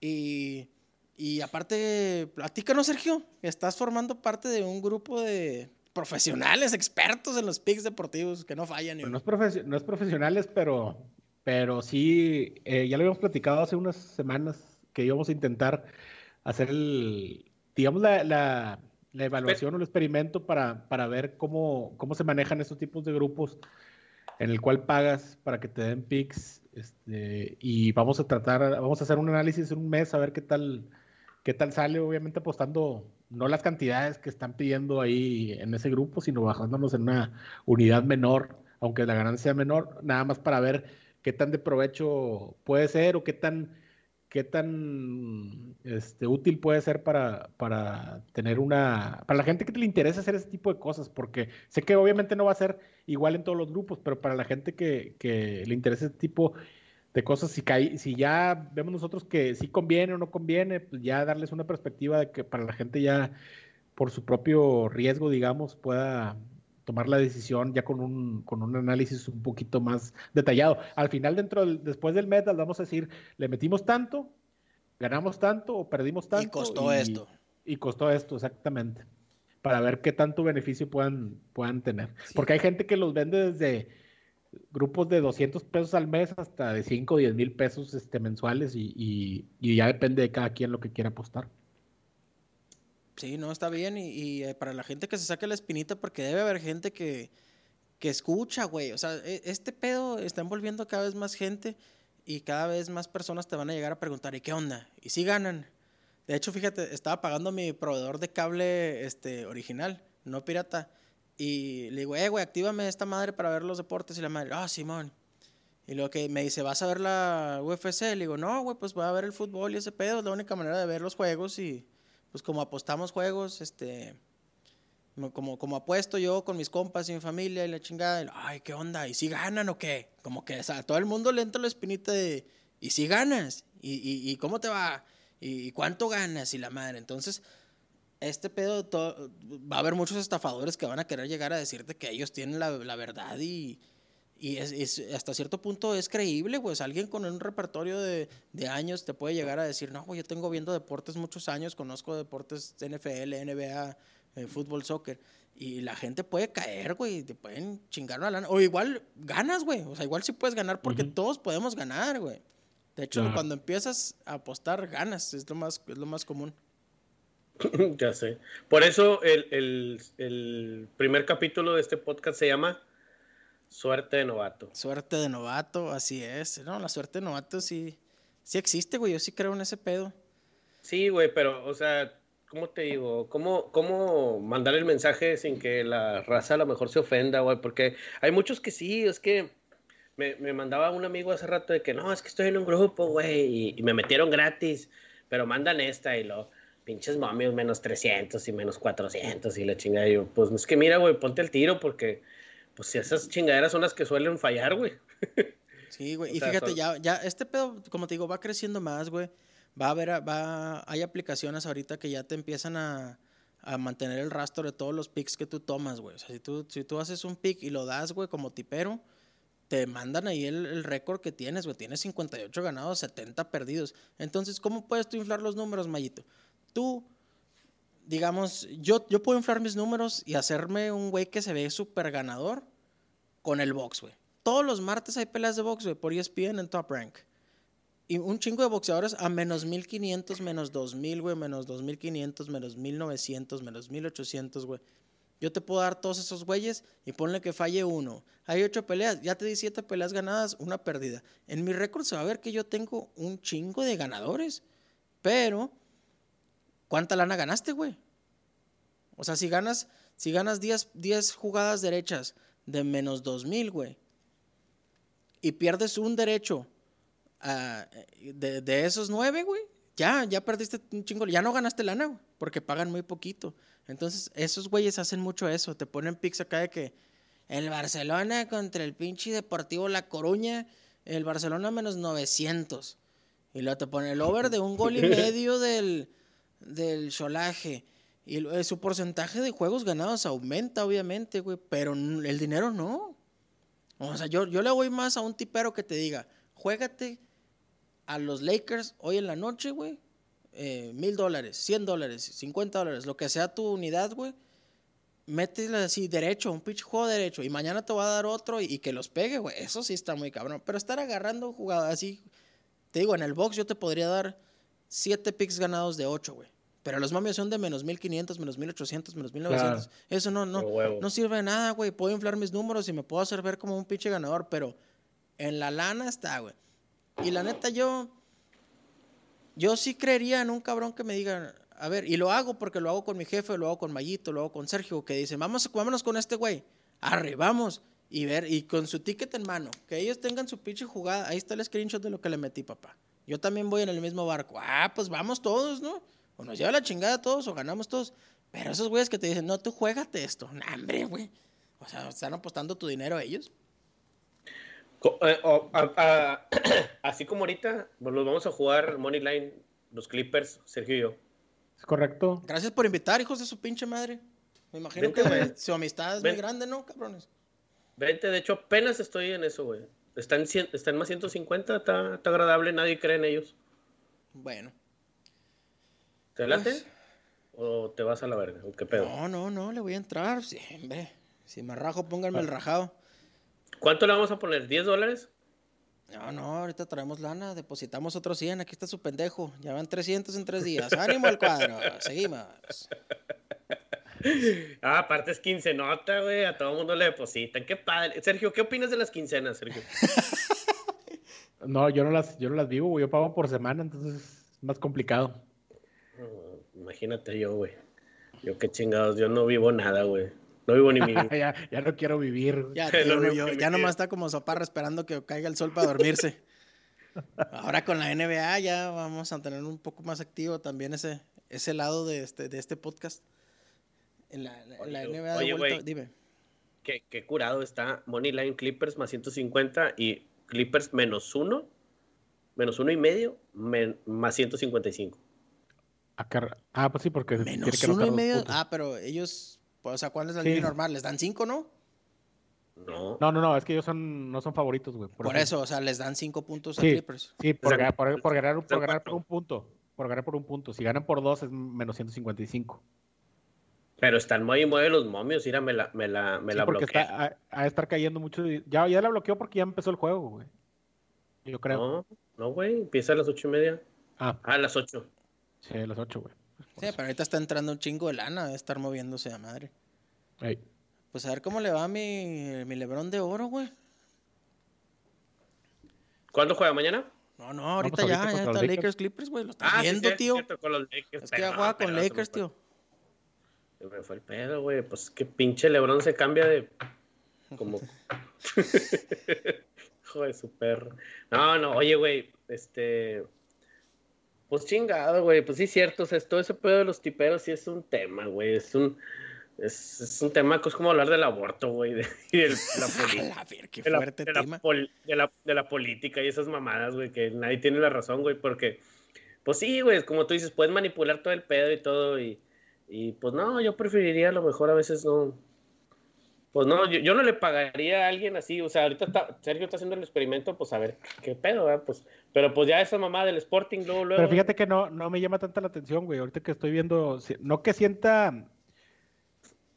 Y, y aparte, platícanos, Sergio, estás formando parte de un grupo de profesionales, expertos en los picks deportivos, que no fallan. uno. no, es profes- no es profesionales, pero, pero sí, eh, ya lo habíamos platicado hace unas semanas. que íbamos a intentar hacer el, digamos, la, la, evaluación o el experimento para, para ver cómo, cómo se manejan estos tipos de grupos en el cual pagas para que te den pics este, y vamos a tratar, vamos a hacer un análisis en un mes a ver qué tal, qué tal sale, obviamente apostando no las cantidades que están pidiendo ahí en ese grupo, sino bajándonos en una unidad menor, aunque la ganancia sea menor, nada más para ver qué tan de provecho puede ser o qué tan qué tan este, útil puede ser para, para tener una... Para la gente que le interesa hacer ese tipo de cosas, porque sé que obviamente no va a ser igual en todos los grupos, pero para la gente que, que le interesa ese tipo de cosas, si, si ya vemos nosotros que sí conviene o no conviene, pues ya darles una perspectiva de que para la gente ya por su propio riesgo, digamos, pueda tomar la decisión ya con un, con un análisis un poquito más detallado. Al final, dentro después del mes, vamos a decir, le metimos tanto, ganamos tanto o perdimos tanto. Y costó esto. Y costó esto, exactamente. Para ver qué tanto beneficio puedan, puedan tener. Porque hay gente que los vende desde grupos de 200 pesos al mes hasta de 5 o 10 mil pesos este, mensuales y, y ya depende de cada quien lo que quiera apostar. Sí, no, está bien. Y, eh, para la gente que se saque la espinita, porque debe haber gente que, que escucha, güey. O sea, e, este pedo está envolviendo cada vez más gente y cada vez más personas te van a llegar a preguntar, ¿y qué onda? ¿Y si ganan? De hecho, fíjate, estaba pagando mi proveedor de cable este, original, no pirata. Y le digo, eh, güey, actívame esta madre para ver los deportes. Y la madre, ah, Simón. Y luego que me dice, ¿vas a ver la UFC? Le digo, no, güey, pues voy a ver el fútbol y ese pedo. Es la única manera de ver los juegos y pues como apostamos juegos, este, como, como apuesto yo con mis compas y mi familia y la chingada, ay, ¿qué onda? ¿Y si ganan o qué? Como que a todo el mundo le entra la espinita de, ¿y si ganas? ¿Y, y, cómo te va? ¿Y, cuánto ganas? Y la madre. Entonces, este pedo, va a haber muchos estafadores que van a querer llegar a decirte que ellos tienen la, la verdad y, y es, hasta cierto punto es creíble, pues alguien con un repertorio de, de años te puede llegar a decir, no, güey, yo tengo viendo deportes muchos años, conozco deportes NFL, NBA, eh, fútbol, soccer, y la gente puede caer, güey, te pueden chingar una lana, o igual ganas, güey, o sea, igual sí puedes ganar porque todos podemos ganar, güey. De hecho, cuando empiezas a apostar, ganas, es lo más, es lo más común. ya sé. Por eso el, el, el primer capítulo de este podcast se llama Suerte de novato. Suerte de novato, así es. No, la suerte de novato sí, sí existe, güey. Yo sí creo en ese pedo. Sí, güey, pero, o sea, ¿cómo te digo? ¿Cómo, ¿Cómo mandar el mensaje sin que la raza a lo mejor se ofenda, güey? Porque hay muchos que sí, es que me, mandaba un amigo hace rato de que no, es que estoy en un grupo, güey, y, me metieron gratis, pero mandan esta y lo, pinches mamios menos 300 y menos 400 y la chingada. Y yo, pues es que mira, güey, ponte el tiro porque pues si esas chingaderas son las que suelen fallar, güey. Sí, güey. y fíjate, ya, ya, este pedo, como te digo, va creciendo más, güey. Va a haber, va, hay aplicaciones ahorita que ya te empiezan a, a mantener el rastro de todos los picks que tú tomas, güey. O sea, si tú, si tú haces un pick y lo das, güey, como tipero, te mandan ahí el, el récord que tienes, güey. Tienes 58 ganados, 70 perdidos. Entonces, ¿cómo puedes tú inflar los números, Mayito? Tú digamos, yo, yo puedo inflar mis números y hacerme un güey que se ve súper ganador con el box, güey. Todos los martes hay peleas de box, güey, por ESPN en Top Rank. Y un chingo de boxeadores a menos 1500, menos 2000, güey, menos 2500, menos 1900, menos 1800, güey. Yo te puedo dar todos esos güeyes y ponle que falle uno. Hay ocho peleas, ya te di siete peleas ganadas, una perdida. En mi récord se va a ver que yo tengo un chingo de ganadores, pero ¿cuánta lana ganaste, güey? O sea, si ganas, si ganas 10, 10 jugadas derechas de menos 2000, güey, y pierdes un derecho ah, de, de, esos 9, güey, ya, ya perdiste un chingo, ya no ganaste lana, güey, porque pagan muy poquito. Entonces, esos güeyes hacen mucho eso, te ponen pics acá de que el Barcelona contra el pinche Deportivo La Coruña, el Barcelona menos 900. Y luego te ponen el over de un gol y medio del del solaje. Y eh, su porcentaje de juegos ganados aumenta, obviamente, güey, pero el dinero no. O sea, yo, yo le voy más a un tipero que te diga, juégate a los Lakers hoy en la noche, güey, eh, mil dólares, cien dólares, cincuenta dólares, lo que sea tu unidad, güey, métele así derecho, un pitch juego derecho, y mañana te va a dar otro y, que los pegue, güey, eso sí está muy cabrón. Pero estar agarrando jugadas así, te digo, en el box yo te podría dar 7 picks ganados de 8, güey. Pero los momios son de menos 1500, menos 1800, menos 1900. Eso no, no, no sirve de nada, güey. Puedo inflar mis números y me puedo hacer ver como un pinche ganador, pero en la lana está, güey. Y la neta, yo. Yo sí creería en un cabrón que me diga. A ver, y lo hago porque lo hago con mi jefe, lo hago con Mayito, lo hago con Sergio, que dicen, vamos, vámonos con este güey. Arre, vamos. Y ver, y con su ticket en mano, que ellos tengan su pinche jugada. Ahí está el screenshot de lo que le metí, papá. Yo también voy en el mismo barco. Ah, pues vamos todos, ¿no? O nos lleva la chingada todos o ganamos todos. Pero esos güeyes que te dicen, no, tú juégate esto. Nah, hombre, güey. O sea, están apostando tu dinero a ellos. Eh, así como ahorita, pues los vamos a jugar Money Line, los Clippers, Sergio y yo. Es correcto. Gracias por invitar, hijos de su pinche madre. Me imagino que su amistad es muy grande, ¿no, cabrones? Vente, de hecho, apenas estoy en eso, güey. Está en, está en más 150, está, está agradable, nadie cree en ellos. Bueno. ¿Te late? Pues, ¿O te vas a la verga? qué pedo? No, no, no, le voy a entrar. siempre. Si me rajo, pónganme el ah. rajado. ¿Cuánto le vamos a poner? ¿10 dólares? No, no, ahorita traemos lana, depositamos otros 100, aquí está su pendejo. Ya van 300 en tres días. ¡Ánimo al cuadro! Seguimos. Ah, aparte es quincenota, güey. A todo el mundo le depositan. Qué padre. Sergio, ¿qué opinas de las quincenas, Sergio? no, yo no las, yo no las vivo, güey. Yo pago por semana, entonces es más complicado. imagínate yo, güey. Yo qué chingados, yo no vivo nada, güey. No vivo ni mi ya, ya no quiero vivir. Ya, ya nomás está como Soparra esperando que caiga el sol para dormirse. Ahora con la NBA ya vamos a tener un poco más activo también ese, ese lado de este, de este podcast. En la, NBA de vuelta, dime. Qué, qué, curado está Moneyline Clippers más 150 y Clippers menos uno, menos uno y medio, más 155. Ah, pues sí, porque... Menos uno y medio. Ah, pero ellos pues, o sea, ¿cuál es la línea normal? ¿Les dan cinco, no? No. No, no, no, es que ellos son, no son favoritos, güey. Por, eso, o sea, les dan cinco puntos a Clippers. Sí, por, ganar, por, ganar, por ganar por un punto. Por ganar por un punto. Si ganan por dos es menos 155. Pero están muy mueve los momios, mira, me la, me la, me la porque está a, estar cayendo mucho. Ya, ya la bloqueó porque ya empezó el juego, güey. Yo creo. No, no, güey, empieza a las ocho y media. Ah. ah a las ocho. Sí, a las ocho, güey. Sí, pero ahorita está entrando un chingo de lana, de estar moviéndose a madre. Pues a ver cómo le va mi, mi Lebrón de oro, güey. ¿Cuándo juega? ¿Mañana? No, no, ahorita, ya, ya está Lakers. Clippers, güey. Lo está ah, viendo, tío. es que ya juega con Lakers, tío. Se me fue el pedo, güey. Pues que pinche Lebron se cambia de. Como. Joder, su perro. No, no, oye, güey. Este. Pues chingado, güey. Pues sí, cierto. O sea, todo ese pedo de los tiperos sí es un tema, güey. Es un. Es, un tema que es como hablar del aborto, güey. De, la, de, la, política y esas mamadas, güey. Que nadie tiene la razón, güey. Porque, pues sí, güey. Como tú dices, puedes manipular todo el pedo y todo. Y, y pues no, yo preferiría a lo mejor a veces no pues no, yo, no le pagaría a alguien así, o sea, ahorita Sergio está haciendo el experimento, pues a ver qué pedo, ¿verdad? Pues, pero pues ya esa mamá del Sporting luego, luego. Pero fíjate que no, no me llama tanta la atención, güey, ahorita que estoy viendo, no que sienta,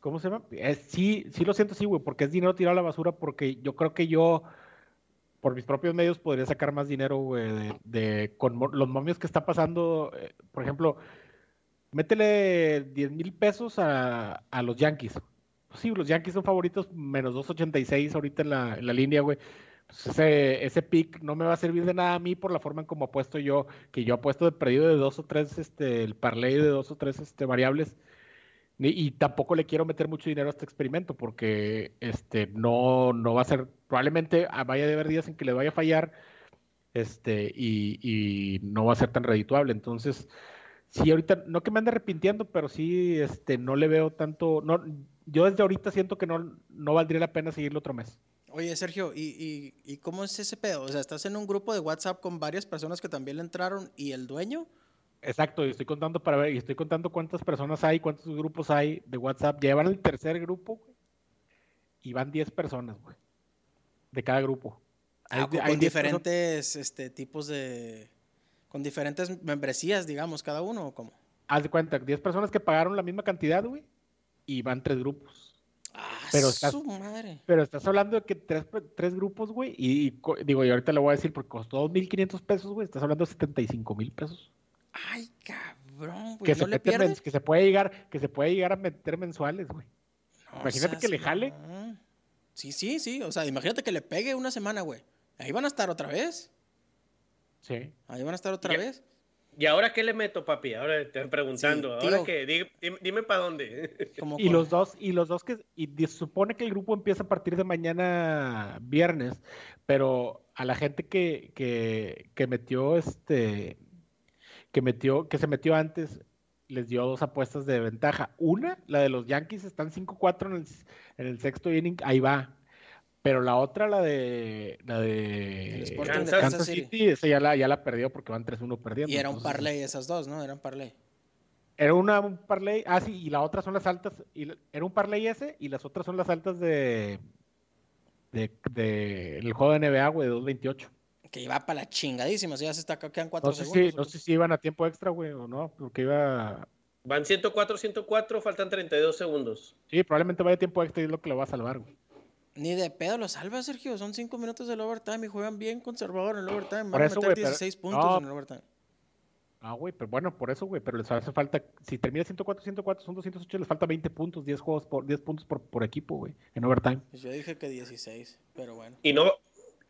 ¿cómo se llama? sí, sí lo siento sí, güey, porque es dinero tirado a la basura, porque yo creo que yo, por mis propios medios, podría sacar más dinero, güey, de, con los momios que está pasando, eh, por ejemplo, métele 10 mil pesos a, a los Yankees sí, los Yankees son favoritos, menos 2.86 ahorita en la, en la línea, güey. Pues ese, ese pick no me va a servir de nada a mí por la forma en como apuesto yo, que yo apuesto de perdido de dos o tres, este, el parlay de dos o tres este, variables. Y, tampoco le quiero meter mucho dinero a este experimento porque este, no, no va a ser, probablemente vaya a haber días en que le vaya a fallar este, y, y no va a ser tan redituable. Entonces, sí, ahorita, no que me ande arrepintiendo, pero sí, este, no le veo tanto, no, yo desde ahorita siento que no, no valdría la pena seguirlo otro mes. Oye, Sergio, ¿y, y, cómo es ese pedo? O sea, ¿estás en un grupo de WhatsApp con varias personas que también le entraron y el dueño? Exacto, y estoy contando para ver, y estoy contando cuántas personas hay, cuántos grupos hay de WhatsApp. Llevan el tercer grupo, güey, y van 10 personas, güey, de cada grupo. Ah, con, diferentes este, tipos de... con diferentes membresías, digamos, cada uno, ¿o cómo? Haz de cuenta, 10 personas que pagaron la misma cantidad, güey, y van tres grupos. Ah, pero estás, su madre. Pero estás hablando de que tres, tres grupos, güey, y, digo, y ahorita le voy a decir porque costó 2.500 pesos, güey, estás hablando de 75 mil pesos. Ay, cabrón, güey. Que, ¿No se le pierde? que se puede llegar, que se puede llegar a meter mensuales, güey. No imagínate que le jale. Sí, sí, sí. O sea, imagínate que le pegue una semana, güey. Ahí van a estar otra vez. Sí. Ahí van a estar otra Ya. vez. ¿Y ahora qué le meto, papi? Ahora te estoy preguntando. Sí, ¿Ahora? Di- Dime, dime para dónde. Como Y los dos, y los dos que, y supone que el grupo empieza a partir de mañana viernes, pero a la gente que, que, que metió este, que metió, que se metió antes, les dio dos apuestas de ventaja. Una, la de los Yankees, están 5-4 en el, en el sexto inning, ahí va. Pero la otra, la de la El de Sporting de Kansas, Kansas City, City. esa ya la, ya la perdió porque van 3-1 perdiendo. Y era un parlay esas dos, ¿no? Eran parlay. Era una, un parlay, ah sí, y la otra son las altas, y la- era un parlay ese, y las otras son las altas de, de, de el juego de NBA, güey, de 2.28. Que iba para la chingadísima. O sea, ya se está, quedan cuatro No sé, segundos. si, no sé si iban a tiempo extra, güey, o no, porque iba, Van 104, 104, faltan 32 segundos. sí, probablemente vaya tiempo extra y es lo que lo va a salvar, güey. Ni de pedo lo salva, Sergio. Son cinco minutos del overtime y juegan bien conservador en el overtime. Van Por a meter pero- 16 puntos no. en el overtime. Ah, güey, pero bueno, por eso, güey, pero les hace falta, si termina 104, 104, son 208, les falta 20 puntos, 10 juegos por, 10 puntos por, por equipo, güey, en overtime. Pues yo dije que 16, pero bueno. Y no,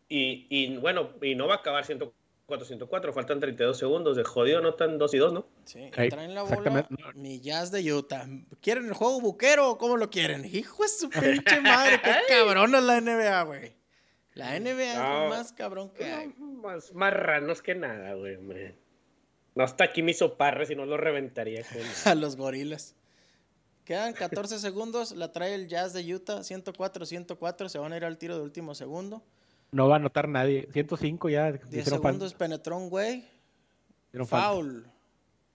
y, y bueno, y no va a acabar 104, 104, faltan 32 segundos. De jodido no tan 2 y 2, ¿no? Sí, traen la bola mi Jazz de Utah. ¿Quieren el juego buquero o cómo lo quieren? Hijo de su pinche madre, qué cabrón es la NBA, güey. La NBA es No. lo más cabrón que hay. No, más marranos que nada, güey, hombre. No está aquí mi soparre, si no lo reventaría. con- A los gorilas. Quedan 14 segundos, la trae el Jazz de Utah, 104, 104, se van a ir al tiro de último segundo. No va a anotar nadie, 105 ya. 10 hicieron fal- segundos, penetró un güey, falta. foul.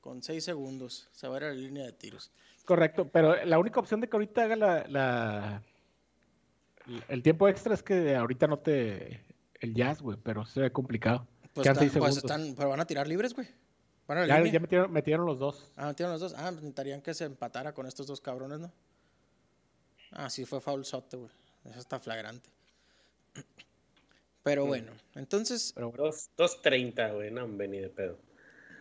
Con 6 segundos, se va a ir a la línea de tiros. Correcto, pero la única opción de que ahorita haga la, la- el tiempo extra es que ahorita no te el jazz, güey, pero se ve complicado. Pues, están, pues están, pero van a tirar libres, güey. Ya, ya metieron, metieron los dos. Ah, metieron los dos. Ah, necesitarían que se empatara con estos dos cabrones, ¿no? Ah, sí, fue foul sote, güey. Eso está flagrante. Pero bueno, entonces, Pero bueno, Dos- 2.30, güey, no, hombre, ni de pedo.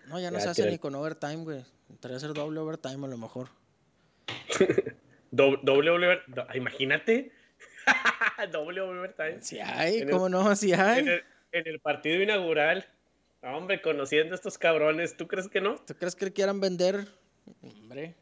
no, ya no Ya, se hace tira. ni con overtime, güey. Tendría que ser doble overtime a lo mejor. Doble, doble, over- do- imagínate. doble overtime. Sí hay, En el- ¿cómo no? Sí hay. En el, en el partido inaugural. Hombre, conociendo a estos cabrones, ¿tú crees que no? ¿Tú crees que quieran vender? Hombre,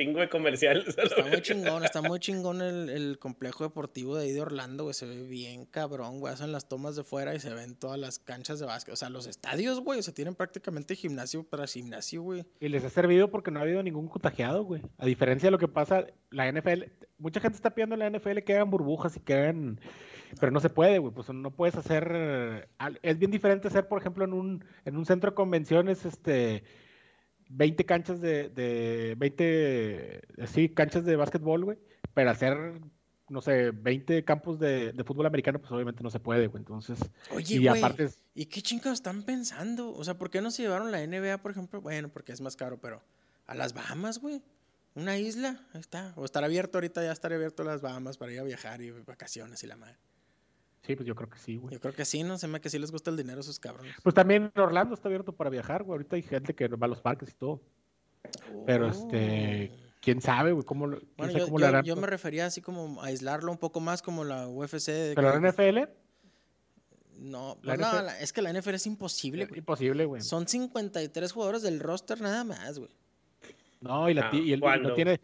Chingo de comerciales. a está muy chingón, está muy chingón el, el complejo deportivo de ahí de Orlando, güey. Se ve bien cabrón, güey. Hacen las tomas de fuera y se ven todas las canchas de básquet. O sea, los estadios, güey, se tienen prácticamente gimnasio para gimnasio, güey. Y les ha servido porque no ha habido ningún contagiado, güey. A diferencia de lo que pasa, la NFL, mucha gente está pidiendo en la NFL que hagan burbujas y que hagan, pero no se puede, güey. Pues no puedes hacer, es bien diferente hacer, por ejemplo, en un, en un centro de convenciones, este, 20 canchas de, de 20, sí, canchas de básquetbol, güey. Pero hacer, no sé, 20 campos de, de fútbol americano, pues obviamente no se puede, güey. Entonces, Oye, y güey. aparte, es- ¿Y qué chingados están pensando? O sea, ¿por qué no se llevaron la NBA, por ejemplo? Bueno, porque es más caro, pero a las Bahamas, güey. Una isla, ahí está. O estará abierto ahorita, ya estará abierto las Bahamas para ir a viajar y vacaciones y la madre. Sí, pues yo creo que sí, güey. Yo creo que sí, ¿no? Se me que sí les gusta el dinero a esos cabrones. Pues también Orlando está abierto para viajar, güey. Ahorita hay gente que va a los parques y todo. Pero este, quién sabe, güey, cómo, lo- Oh. Bueno, yo, cómo yo- yo me refería así como a aislarlo un poco más como la UFC. de Pero que- la NFL, No, la pues no, la- es que la NFL es imposible, güey. imposible, güey. Son 53 jugadores del roster nada más, güey. No, y, la, Ah, ti- y el, no tiene,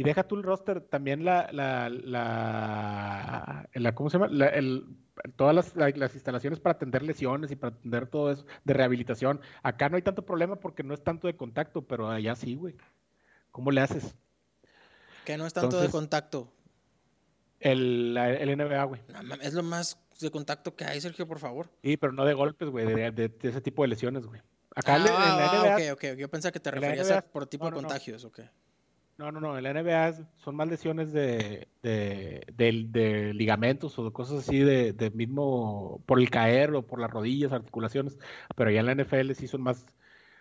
y deja tú el roster, también la, la, la, la- ¿cómo se llama? La- el, todas las, la- las instalaciones para atender lesiones y para atender todo eso de rehabilitación. Acá no hay tanto problema porque no es tanto de contacto, pero allá sí, güey. ¿Cómo le haces? Que no es tanto de contacto. El, el NBA, güey. No, es lo más de contacto que hay, Sergio, por favor. Sí, pero no de golpes, güey, de, de- de ese tipo de lesiones, güey. Acá Ah, en la ah, NBA, ok, ok. Yo pensaba que te referías NBA a por tipo no, de no, no. contagios, ok. No, no, no, en la NBA son más lesiones de, de, de- de ligamentos o de cosas así de, de mismo, por el caer o por las rodillas, articulaciones, pero ya en la NFL sí son más,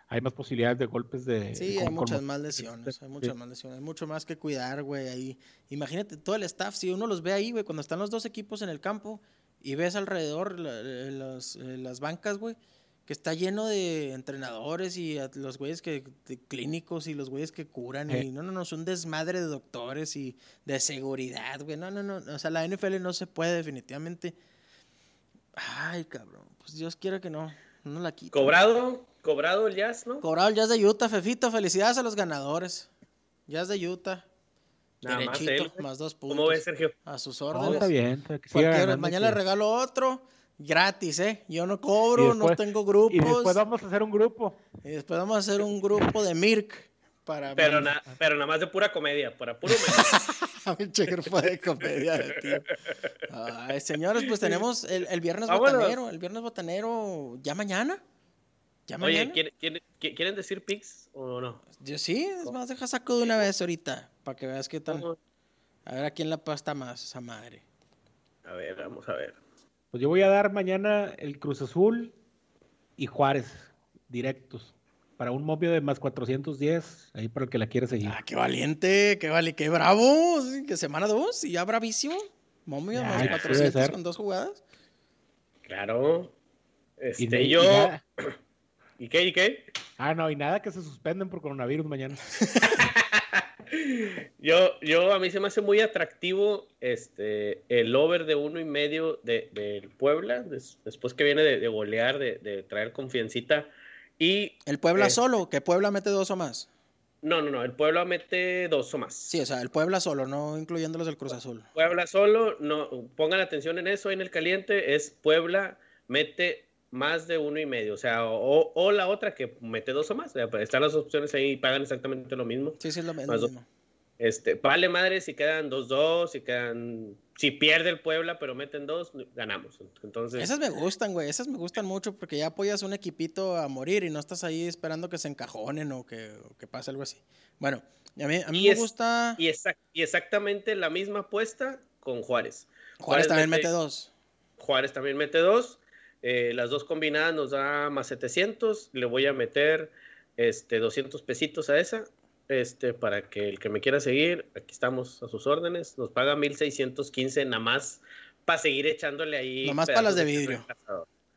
hay más posibilidades de golpes de... Sí, con- hay con- muchas más lesiones, hay muchas sí. más lesiones, hay mucho más que cuidar, güey, ahí. Imagínate, todo el staff, si uno los ve ahí, güey, cuando están los dos equipos en el campo y ves alrededor la- eh, los- eh, las bancas, güey, que está lleno de entrenadores y los güeyes que de clínicos y los güeyes que curan y no, no, no, es un desmadre de doctores y de seguridad, güey. No, no, no, o sea, la NFL no se puede definitivamente. Ay, cabrón, pues Dios quiera que no, no la quite. Cobrado, cobrado el jazz, ¿no? Cobrado el jazz de Utah, Fefito, felicidades a los ganadores. Jazz de Utah. Nada más Derechito, él, más dos puntos. ¿Cómo ves, Sergio? A sus No, órdenes. está bien. que siga mañana le regalo otro, gratis, ¿eh? Yo no cobro, no tengo grupos. Y después vamos a hacer un grupo. Y después vamos a hacer un grupo de Mirk para... Pero, na- pero nada más de pura comedia, para puro. Pinche grupo de comedia de tío. Ay, señores, pues tenemos el, el viernes Vámonos. botanero. El viernes botanero, ¿ya mañana? ¿Ya Oye, mañana? ¿quieren, quieren- qui- quieren decir pics o no? Yo sí, es más, deja saco de una vez ahorita, para que veas qué tal. A ver a quién la pasta más, esa madre. A ver, vamos a ver. Pues yo voy a dar mañana el Cruz Azul y Juárez directos. Para un momio de más 410, ahí para el que la quiere seguir. Ah, qué valiente, qué vali, qué bravo. Que semana dos y ya bravísimo. Momio, más ya, sí debe 400 ser. con dos jugadas. Claro. Y Este, de- y yo. nada- ¿Y qué? ¿Y qué? Ah, no, y nada que se suspenden por coronavirus mañana. Yo, yo a mí se me hace muy atractivo este el over de uno y medio de, del Puebla, des- después que viene de, de golear, de, de traer confiancita. Y El Puebla Eh. solo, que Puebla mete dos o más. no, no, no, el Puebla mete dos o más. Sí, o sea, el Puebla solo, no incluyendo los del Cruz Azul. Puebla solo, no, pongan atención en eso, en el caliente, es Puebla mete más de uno y medio, o sea, o, o la otra que mete dos o más, pues, están las opciones ahí y pagan exactamente lo mismo. Sí, sí, es lo, mismo. Este, vale madre si quedan 2-2, si quedan, si pierde el Puebla pero meten dos, ganamos. Entonces, Esas me gustan, güey. Esas me gustan mucho porque ya apoyas un equipito a morir y no estás ahí esperando que se encajonen o que, o que pase algo así. Bueno, a mí, a mí Y me es- gusta. y, exac- y exactamente la misma apuesta con Juárez. Juárez también mete- mete dos. Juárez también mete dos. Eh, las dos combinadas nos da más 700. Le voy a meter este, 200 pesitos a esa. Este, para que el que me quiera seguir, aquí estamos a sus órdenes. Nos paga 1615 nada más para seguir echándole ahí. Nomás para las de vidrio.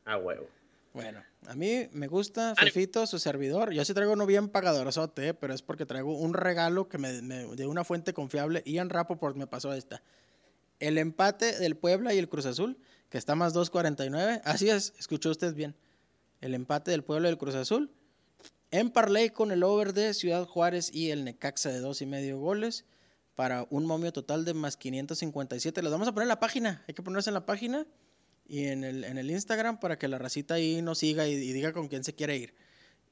A huevo. Bueno, a mí me gusta. Fefito, su servidor. Yo sí traigo uno bien pagadorzote, eh, pero es porque traigo un regalo que me, me- de una fuente confiable. Ian Rapoport me pasó esta. El empate del Puebla y el Cruz Azul, que está más 2.49. Así es, escuchó usted bien. El empate del Puebla y el Cruz Azul. En parlay con el over de Ciudad Juárez y el Necaxa de dos y medio goles para un momio total de más 557. Les vamos a poner en la página. Hay que ponerse en la página y en el, en el Instagram para que la racita ahí nos siga y, diga con quién se quiere ir.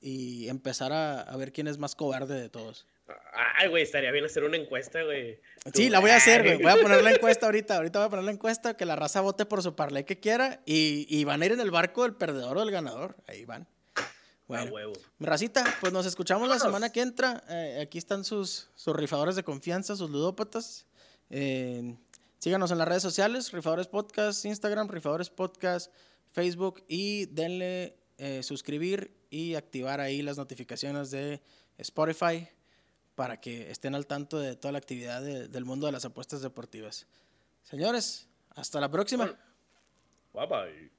Y empezar a ver quién es más cobarde de todos. Ay, güey, estaría bien hacer una encuesta, güey. Sí, Tú, la voy a hacer, güey. Voy a poner la encuesta ahorita. Ahorita voy a poner la encuesta, que la raza vote por su parlay que quiera. Y, y van a ir en el barco del perdedor o del ganador. Ahí van. Bueno, huevo. racita, pues nos escuchamos la semana que entra. Eh, aquí están sus, sus rifadores de confianza, sus ludópatas. Eh, síganos en las redes sociales, Rifadores Podcast, Instagram, Rifadores Podcast, Facebook y denle eh, suscribir y activar ahí las notificaciones de Spotify para que estén al tanto de toda la actividad de- del mundo de las apuestas deportivas. Señores, hasta la próxima. Bye bye.